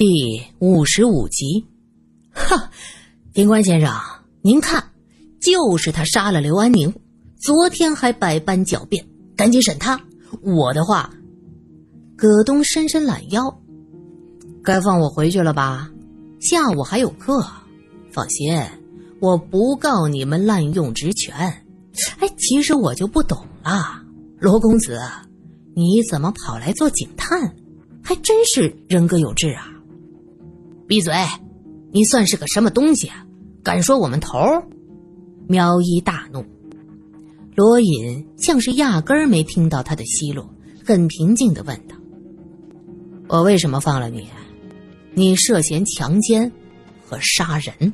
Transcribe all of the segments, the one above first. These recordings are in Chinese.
第五十五集。哈，警官先生，您看，就是他杀了刘安宁，昨天还百般狡辩，赶紧审他。我的话，葛东伸伸懒腰，该放我回去了吧？下午还有课，放心，我不告你们滥用职权。哎，其实我就不懂了，罗公子，你怎么跑来做警探？还真是人各有志啊！闭嘴！你算是个什么东西啊？敢说我们头？苗一大怒，罗隐像是压根儿没听到他的奚落，很平静的问道：“我为什么放了你？你涉嫌强奸和杀人。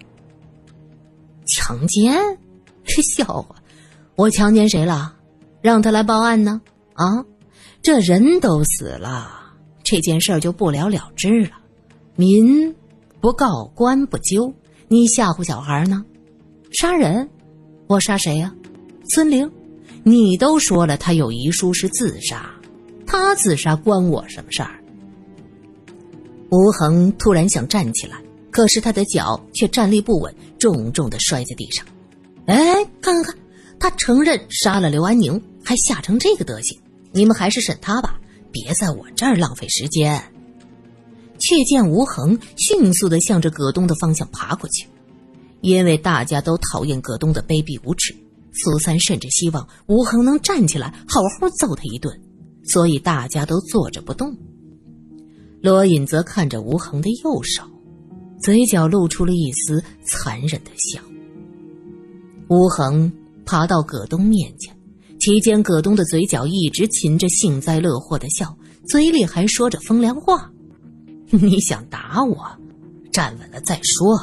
强奸？笑话！我强奸谁了？让他来报案呢？啊，这人都死了，这件事就不了了之了。民。”不告官不究，你吓唬小孩呢？杀人？我杀谁呀？孙玲，你都说了他有遗书是自杀，他自杀关我什么事儿？吴恒突然想站起来，可是他的脚却站立不稳，重重的摔在地上。哎，看看，他承认杀了刘安宁，还吓成这个德行，你们还是审他吧，别在我这儿浪费时间。却见吴恒迅速的向着葛东的方向爬过去，因为大家都讨厌葛东的卑鄙无耻，苏三甚至希望吴恒能站起来好好揍他一顿，所以大家都坐着不动。罗隐则看着吴恒的右手，嘴角露出了一丝残忍的笑。吴恒爬到葛东面前，期间葛东的嘴角一直噙着幸灾乐祸的笑，嘴里还说着风凉话。你想打我？站稳了再说。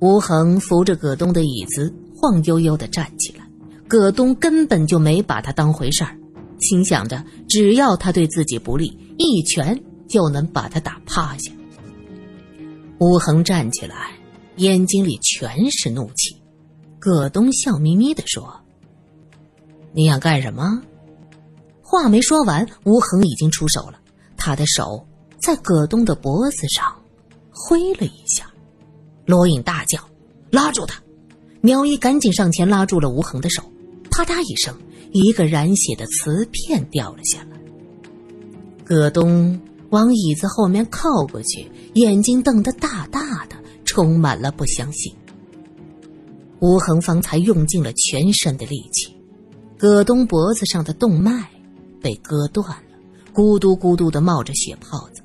吴恒扶着葛东的椅子，晃悠悠的站起来。葛东根本就没把他当回事儿，心想着只要他对自己不利，一拳就能把他打趴下。吴恒站起来，眼睛里全是怒气。葛东笑眯眯的说：“你想干什么？”话没说完，吴恒已经出手了，他的手。在葛东的脖子上挥了一下，罗隐大叫：“拉住他！”苗一赶紧上前拉住了吴恒的手，啪嗒一声，一个染血的瓷片掉了下来。葛东往椅子后面靠过去，眼睛瞪得大大的，充满了不相信。吴恒方才用尽了全身的力气，葛东脖子上的动脉被割断了，咕嘟咕嘟的冒着血泡子。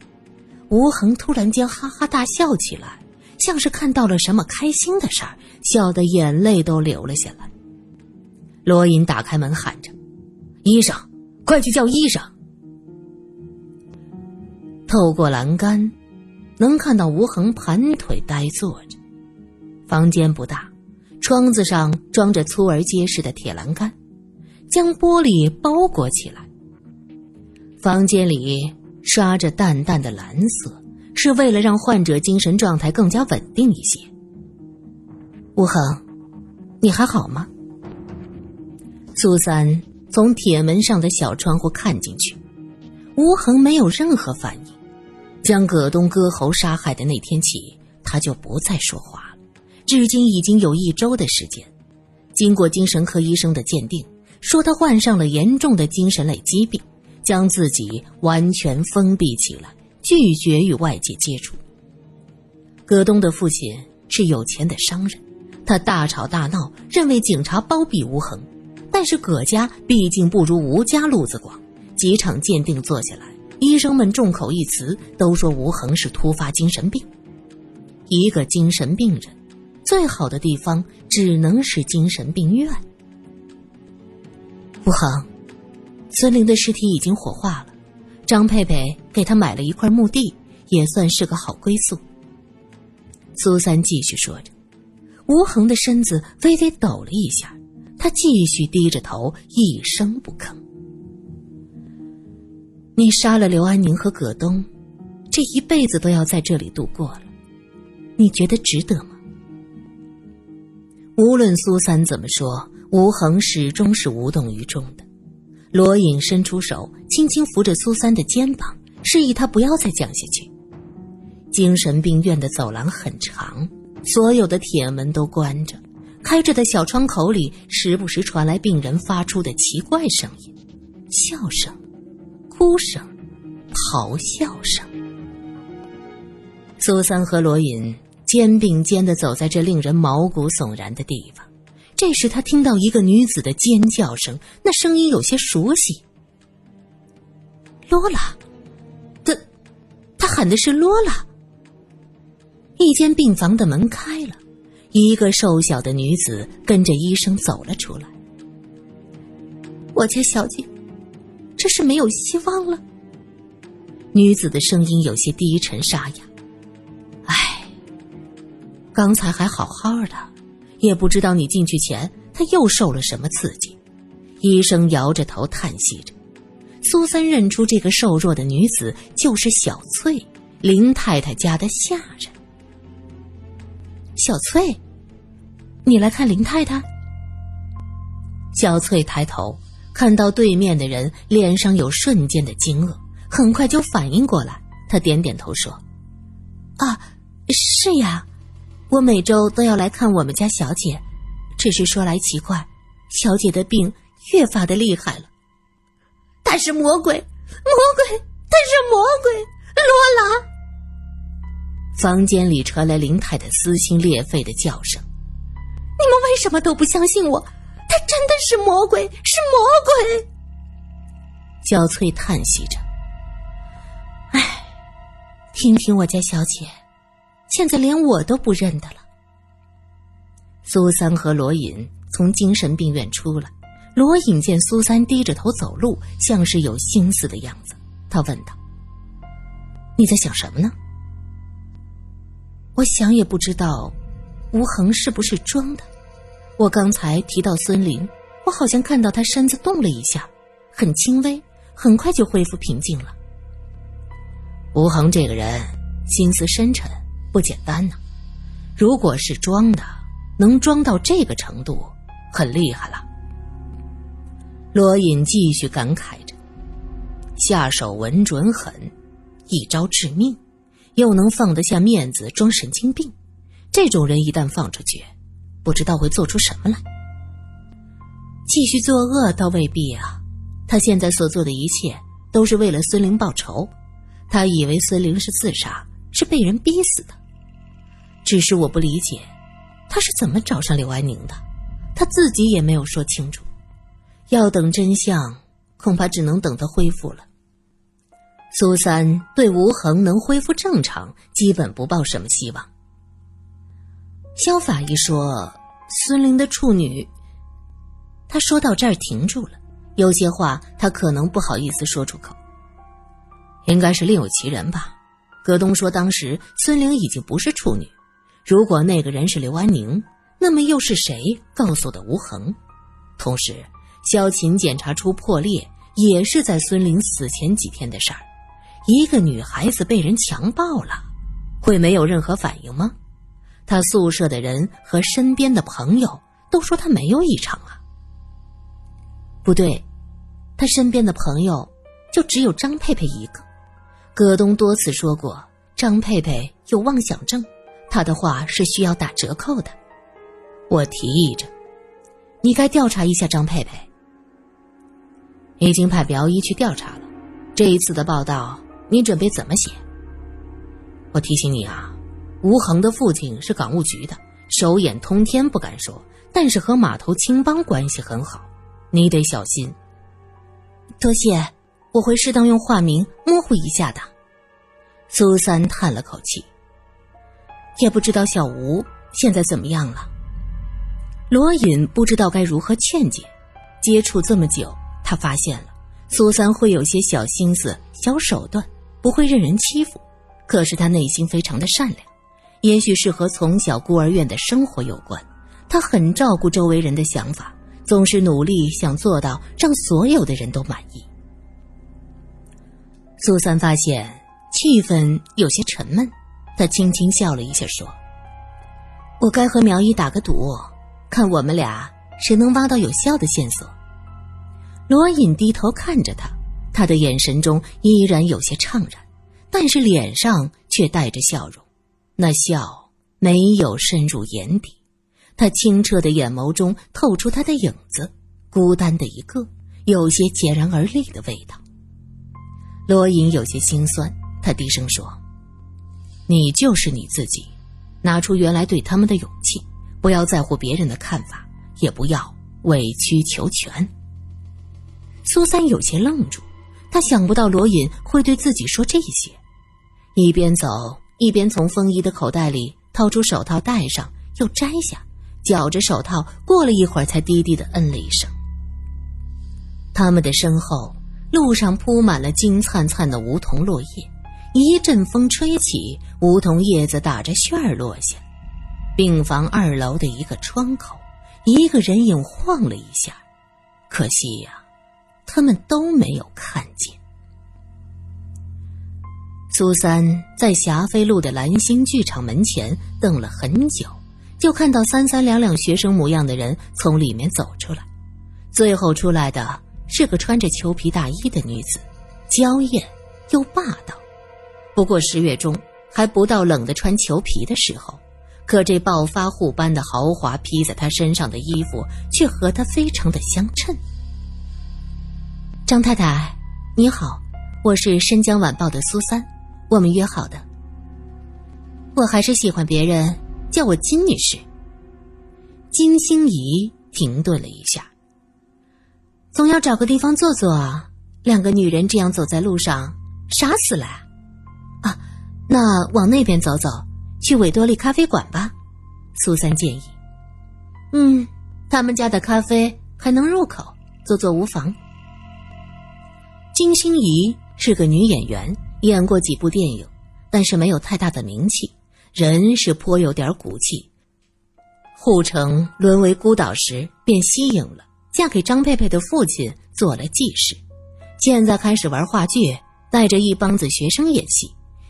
吴恒突然间哈哈大笑起来，像是看到了什么开心的事儿，笑得眼泪都流了下来。罗隐打开门喊着：“医生，快去叫医生！”透过栏杆，能看到吴恒盘腿呆坐着。房间不大，窗子上装着粗而结实的铁栏杆，将玻璃包裹起来。房间里。刷着淡淡的蓝色，是为了让患者精神状态更加稳定一些。吴恒，你还好吗？苏三从铁门上的小窗户看进去，吴恒没有任何反应。将葛东割喉杀害的那天起，他就不再说话了。至今已经有一周的时间，经过精神科医生的鉴定，说他患上了严重的精神类疾病。将自己完全封闭起来，拒绝与外界接触。葛东的父亲是有钱的商人，他大吵大闹，认为警察包庇吴恒。但是葛家毕竟不如吴家路子广，几场鉴定做下来，医生们众口一词，都说吴恒是突发精神病。一个精神病人，最好的地方只能是精神病院。吴恒。孙玲的尸体已经火化了，张佩佩给他买了一块墓地，也算是个好归宿。苏三继续说着，吴恒的身子微微抖了一下，他继续低着头，一声不吭。你杀了刘安宁和葛东，这一辈子都要在这里度过了，你觉得值得吗？无论苏三怎么说，吴恒始终是无动于衷的。罗隐伸出手，轻轻扶着苏三的肩膀，示意他不要再讲下去。精神病院的走廊很长，所有的铁门都关着，开着的小窗口里时不时传来病人发出的奇怪声音，笑声、哭声、咆哮声。苏三和罗隐肩并肩的走在这令人毛骨悚然的地方。这时，他听到一个女子的尖叫声，那声音有些熟悉。罗拉，他，他喊的是罗拉。一间病房的门开了，一个瘦小的女子跟着医生走了出来。我家小姐，这是没有希望了。女子的声音有些低沉沙哑。唉，刚才还好好的。也不知道你进去前他又受了什么刺激，医生摇着头叹息着。苏三认出这个瘦弱的女子就是小翠，林太太家的下人。小翠，你来看林太太。小翠抬头看到对面的人脸上有瞬间的惊愕，很快就反应过来，她点点头说：“啊，是呀。”我每周都要来看我们家小姐，只是说来奇怪，小姐的病越发的厉害了。她是魔鬼，魔鬼，她是魔鬼，罗拉。房间里传来林太太撕心裂肺的叫声：“你们为什么都不相信我？她真的是魔鬼，是魔鬼。”小翠叹息着：“唉，听听我家小姐。”现在连我都不认得了。苏三和罗隐从精神病院出来，罗隐见苏三低着头走路，像是有心思的样子，他问道：“你在想什么呢？”我想也不知道，吴恒是不是装的。我刚才提到孙林，我好像看到他身子动了一下，很轻微，很快就恢复平静了。吴恒这个人心思深沉。不简单呢，如果是装的，能装到这个程度，很厉害了。罗隐继续感慨着，下手稳准狠，一招致命，又能放得下面子装神经病，这种人一旦放出去，不知道会做出什么来。继续作恶倒未必啊，他现在所做的一切都是为了孙玲报仇，他以为孙玲是自杀，是被人逼死的。只是我不理解，他是怎么找上刘安宁的？他自己也没有说清楚。要等真相，恐怕只能等他恢复了。苏三对吴恒能恢复正常，基本不抱什么希望。萧法医说，孙玲的处女。他说到这儿停住了，有些话他可能不好意思说出口。应该是另有其人吧？葛东说，当时孙玲已经不是处女。如果那个人是刘安宁，那么又是谁告诉的吴恒？同时，萧琴检查出破裂也是在孙玲死前几天的事儿。一个女孩子被人强暴了，会没有任何反应吗？他宿舍的人和身边的朋友都说他没有异常啊。不对，他身边的朋友就只有张佩佩一个。葛东多次说过，张佩佩有妄想症。他的话是需要打折扣的，我提议着，你该调查一下张佩佩。已经派苗一去调查了，这一次的报道你准备怎么写？我提醒你啊，吴恒的父亲是港务局的，手眼通天不敢说，但是和码头青帮关系很好，你得小心。多谢，我会适当用化名模糊一下的。苏三叹了口气。也不知道小吴现在怎么样了。罗隐不知道该如何劝解。接触这么久，他发现了苏三会有些小心思、小手段，不会任人欺负。可是他内心非常的善良，也许是和从小孤儿院的生活有关。他很照顾周围人的想法，总是努力想做到让所有的人都满意。苏三发现气氛有些沉闷。他轻轻笑了一下，说：“我该和苗一打个赌，看我们俩谁能挖到有效的线索。”罗隐低头看着他，他的眼神中依然有些怅然，但是脸上却带着笑容，那笑没有深入眼底。他清澈的眼眸中透出他的影子，孤单的一个，有些截然而立的味道。罗隐有些心酸，他低声说：“你就是你自己，拿出原来对他们的勇气，不要在乎别人的看法，也不要委曲求全。”苏三有些愣住，他想不到罗隐会对自己说这些，一边走一边从风衣的口袋里掏出手套戴上，又摘下。绞着手套，过了一会儿，才低低的嗯了一声。他们的身后，路上铺满了金灿灿的梧桐落叶，一阵风吹起，梧桐叶子打着旋儿落下。病房二楼的一个窗口，一个人影晃了一下，可惜呀，他们都没有看见。苏三在霞飞路的蓝星剧场门前等了很久。就看到三三两两学生模样的人从里面走出来，最后出来的是个穿着裘皮大衣的女子，娇艳又霸道。不过十月中还不到冷的穿裘皮的时候，可这暴发户般的豪华披在她身上的衣服却和她非常的相称。张太太，你好，我是《申江晚报》的苏三，我们约好的。我还是喜欢别人。叫我金女士。金星怡停顿了一下，总要找个地方坐坐啊。两个女人这样走在路上，傻死了！那往那边走走，去维多利咖啡馆吧。苏三建议。嗯，他们家的咖啡还能入口，坐坐无妨。金星怡是个女演员，演过几部电影，但是没有太大的名气。人是颇有点骨气。护城沦为孤岛时，便息影了，嫁给张佩佩的父亲做了继室。现在开始玩话剧，带着一帮子学生演戏，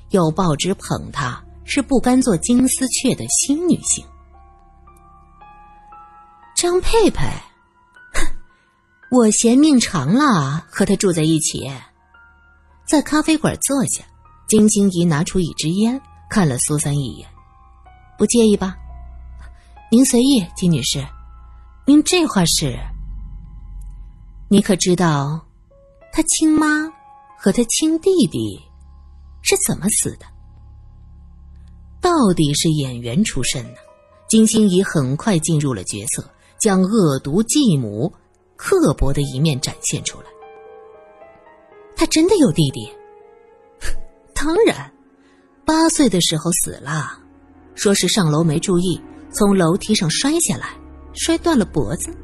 有报纸捧她是不甘做金丝雀的新女性。张佩佩，哼，我嫌命长了，和她住在一起。在咖啡馆坐下，金星怡拿出一支烟。看了苏三一眼，不介意吧？您随意，金女士。您这话是？你可知道，他亲妈和他亲弟弟是怎么死的？到底是演员出身呢？金星怡很快进入了角色，将恶毒继母、刻薄的一面展现出来。他真的有弟弟？当然。八岁的时候死了，说是上楼没注意，从楼梯上摔下来，摔断了脖子。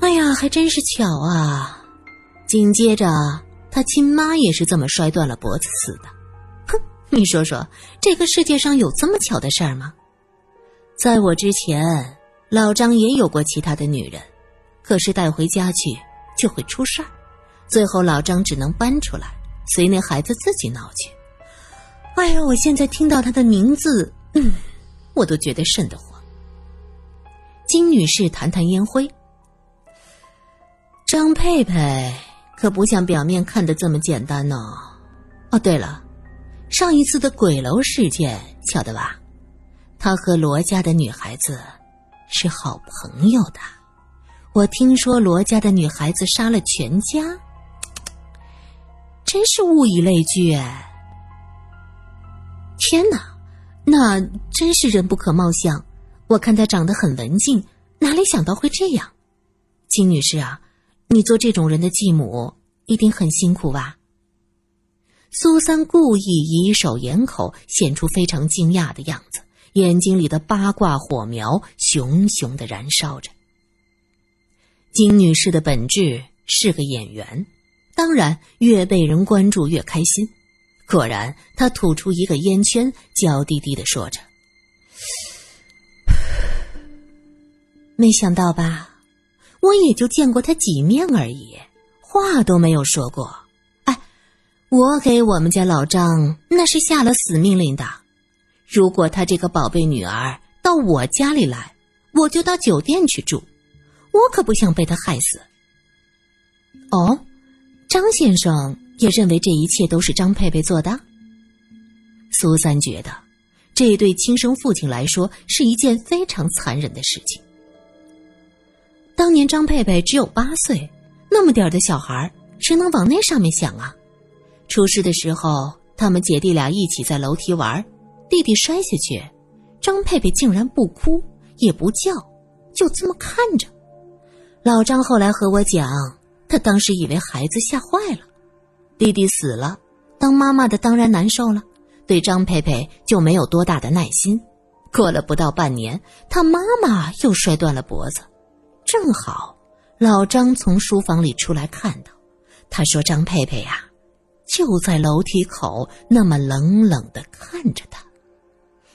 哎呀，还真是巧啊！紧接着，他亲妈也是这么摔断了脖子死的。哼，你说说，这个世界上有这么巧的事儿吗？在我之前，老张也有过其他的女人，可是带回家去就会出事儿，最后老张只能搬出来，随那孩子自己闹去。哎呀，我现在听到他的名字，嗯，我都觉得瘆得慌。金女士弹弹烟灰。张佩佩可不像表面看的这么简单呢。哦，对了，上一次的鬼楼事件晓得吧？他和罗家的女孩子是好朋友的。我听说罗家的女孩子杀了全家，真是物以类聚。天哪，那真是人不可貌相。我看他长得很文静，哪里想到会这样？金女士啊，你做这种人的继母一定很辛苦吧？苏三故意以手掩口，显出非常惊讶的样子，眼睛里的八卦火苗熊熊的燃烧着。金女士的本质是个演员，当然越被人关注越开心。果然，她吐出一个烟圈，娇滴滴的说着：“ 没想到吧？我也就见过他几面而已，话都没有说过。哎，我给我们家老张那是下了死命令的，如果他这个宝贝女儿到我家里来，我就到酒店去住，我可不想被他害死。”哦，张先生。也认为这一切都是张佩佩做的。苏三觉得，这对亲生父亲来说是一件非常残忍的事情。当年张佩佩只有八岁，那么点儿的小孩，谁能往那上面想啊？出事的时候，他们姐弟俩一起在楼梯玩，弟弟摔下去，张佩佩竟然不哭也不叫，就这么看着。老张后来和我讲，他当时以为孩子吓坏了，弟弟死了，当妈妈的当然难受了。对张佩佩就没有多大的耐心。过了不到半年，他妈妈又摔断了脖子。正好老张从书房里出来，看到，他说：“张佩佩呀，就在楼梯口，那么冷冷的看着他。”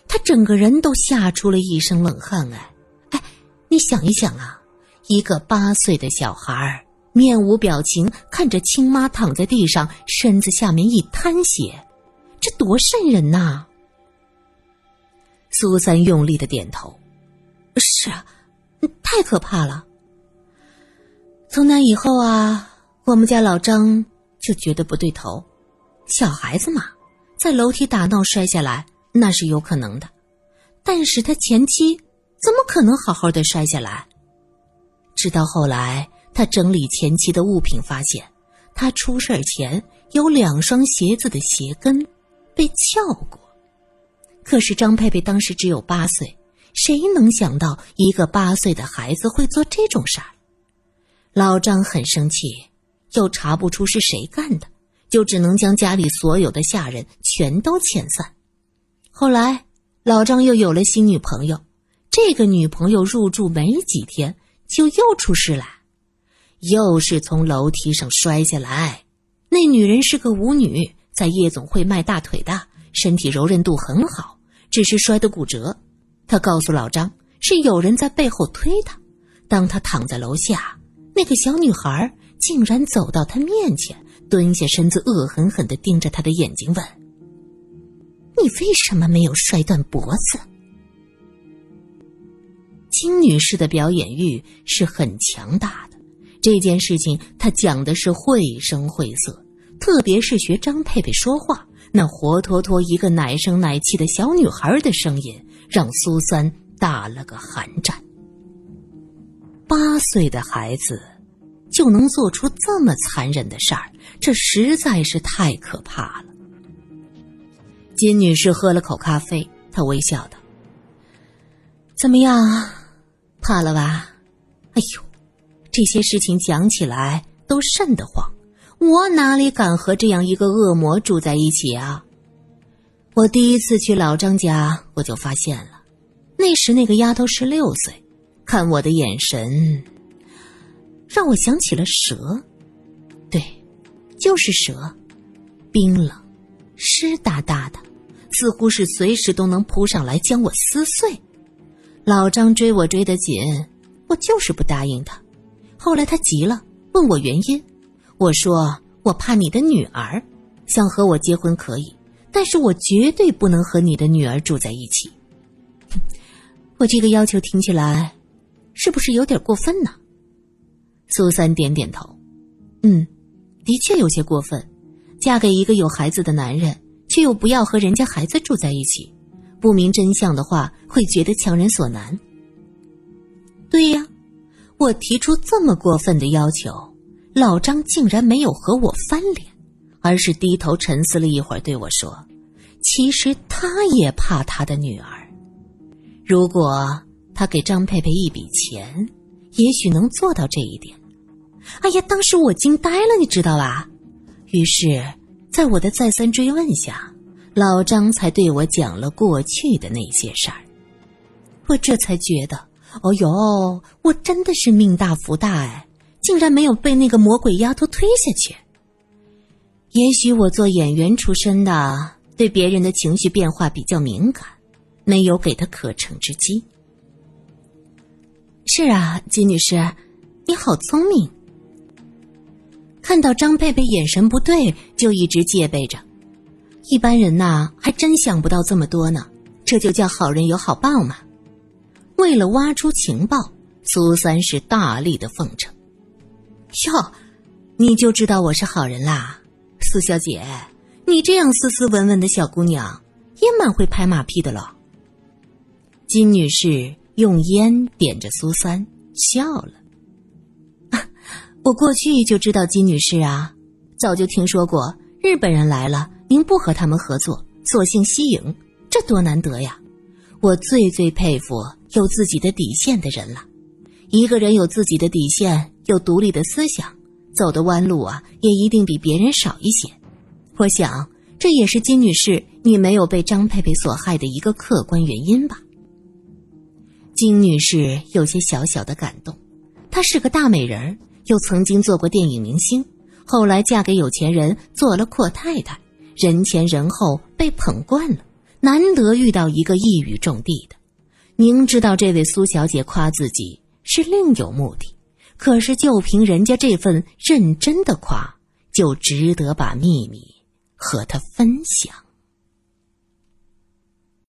他整个人都吓出了一身冷汗。哎，哎，你想一想啊，一个八岁的小孩面无表情看着亲妈躺在地上，身子下面一滩血。这多瘆人呐！苏三用力的点头：“是啊，太可怕了。”从那以后啊，我们家老张就觉得不对头。小孩子嘛，在楼梯打闹摔下来那是有可能的，但是他前妻怎么可能好好的摔下来？直到后来，他整理前妻的物品，发现他出事前有两双鞋子的鞋跟。被撬过，可是张佩佩当时只有八岁，谁能想到一个八岁的孩子会做这种事儿？老张很生气，又查不出是谁干的，就只能将家里所有的下人全都遣散。后来，老张又有了新女朋友，这个女朋友入住没几天，就又出事了，又是从楼梯上摔下来。那女人是个舞女。在夜总会卖大腿的，身体柔韧度很好，只是摔得骨折。他告诉老张，是有人在背后推他。当他躺在楼下，那个小女孩竟然走到他面前，蹲下身子，恶狠狠地盯着他的眼睛，问：“你为什么没有摔断脖子？”金女士的表演欲是很强大的，这件事情她讲的是绘声绘色。特别是学张佩佩说话，那活脱脱一个奶声奶气的小女孩的声音，让苏三打了个寒战。八岁的孩子就能做出这么残忍的事儿，这实在是太可怕了。金女士喝了口咖啡，她微笑道：“怎么样，怕了吧？哎呦，这些事情讲起来都瘆得慌。”我哪里敢和这样一个恶魔住在一起啊！我第一次去老张家，我就发现了，那时那个丫头十六岁，看我的眼神，让我想起了蛇，对，就是蛇，冰冷、湿哒哒的，似乎是随时都能扑上来将我撕碎。老张追我追得紧，我就是不答应他。后来他急了，问我原因。我说：“我怕你的女儿，想和我结婚可以，但是我绝对不能和你的女儿住在一起。”我这个要求听起来，是不是有点过分呢？苏三点点头，嗯，的确有些过分。嫁给一个有孩子的男人，却又不要和人家孩子住在一起，不明真相的话，会觉得强人所难。对呀，我提出这么过分的要求。老张竟然没有和我翻脸，而是低头沉思了一会儿，对我说：“其实他也怕他的女儿。如果他给张佩佩一笔钱，也许能做到这一点。”哎呀，当时我惊呆了，你知道吧？于是，在我的再三追问下，老张才对我讲了过去的那些事儿。我这才觉得，哦呦，我真的是命大福大哎！竟然没有被那个魔鬼丫头推下去。也许我做演员出身的，对别人的情绪变化比较敏感，没有给他可乘之机。是啊，金女士，你好聪明。看到张佩佩眼神不对，就一直戒备着。一般人呐，还真想不到这么多呢。这就叫好人有好报嘛。为了挖出情报，苏三是大力的奉承。哟，你就知道我是好人啦，苏小姐。你这样斯斯文文的小姑娘，也蛮会拍马屁的了。金女士用烟点着苏三，笑了。我过去就知道金女士啊，早就听说过日本人来了，您不和他们合作，索性息影，这多难得呀！我最最佩服有自己的底线的人了。一个人有自己的底线，有独立的思想，走的弯路啊，也一定比别人少一些。我想，这也是金女士你没有被张佩佩所害的一个客观原因吧。金女士有些小小的感动，她是个大美人，又曾经做过电影明星，后来嫁给有钱人做了阔太太，人前人后被捧惯了，难得遇到一个一语中的的。明知道这位苏小姐夸自己是另有目的，可是就凭人家这份认真的夸，就值得把秘密和他分享。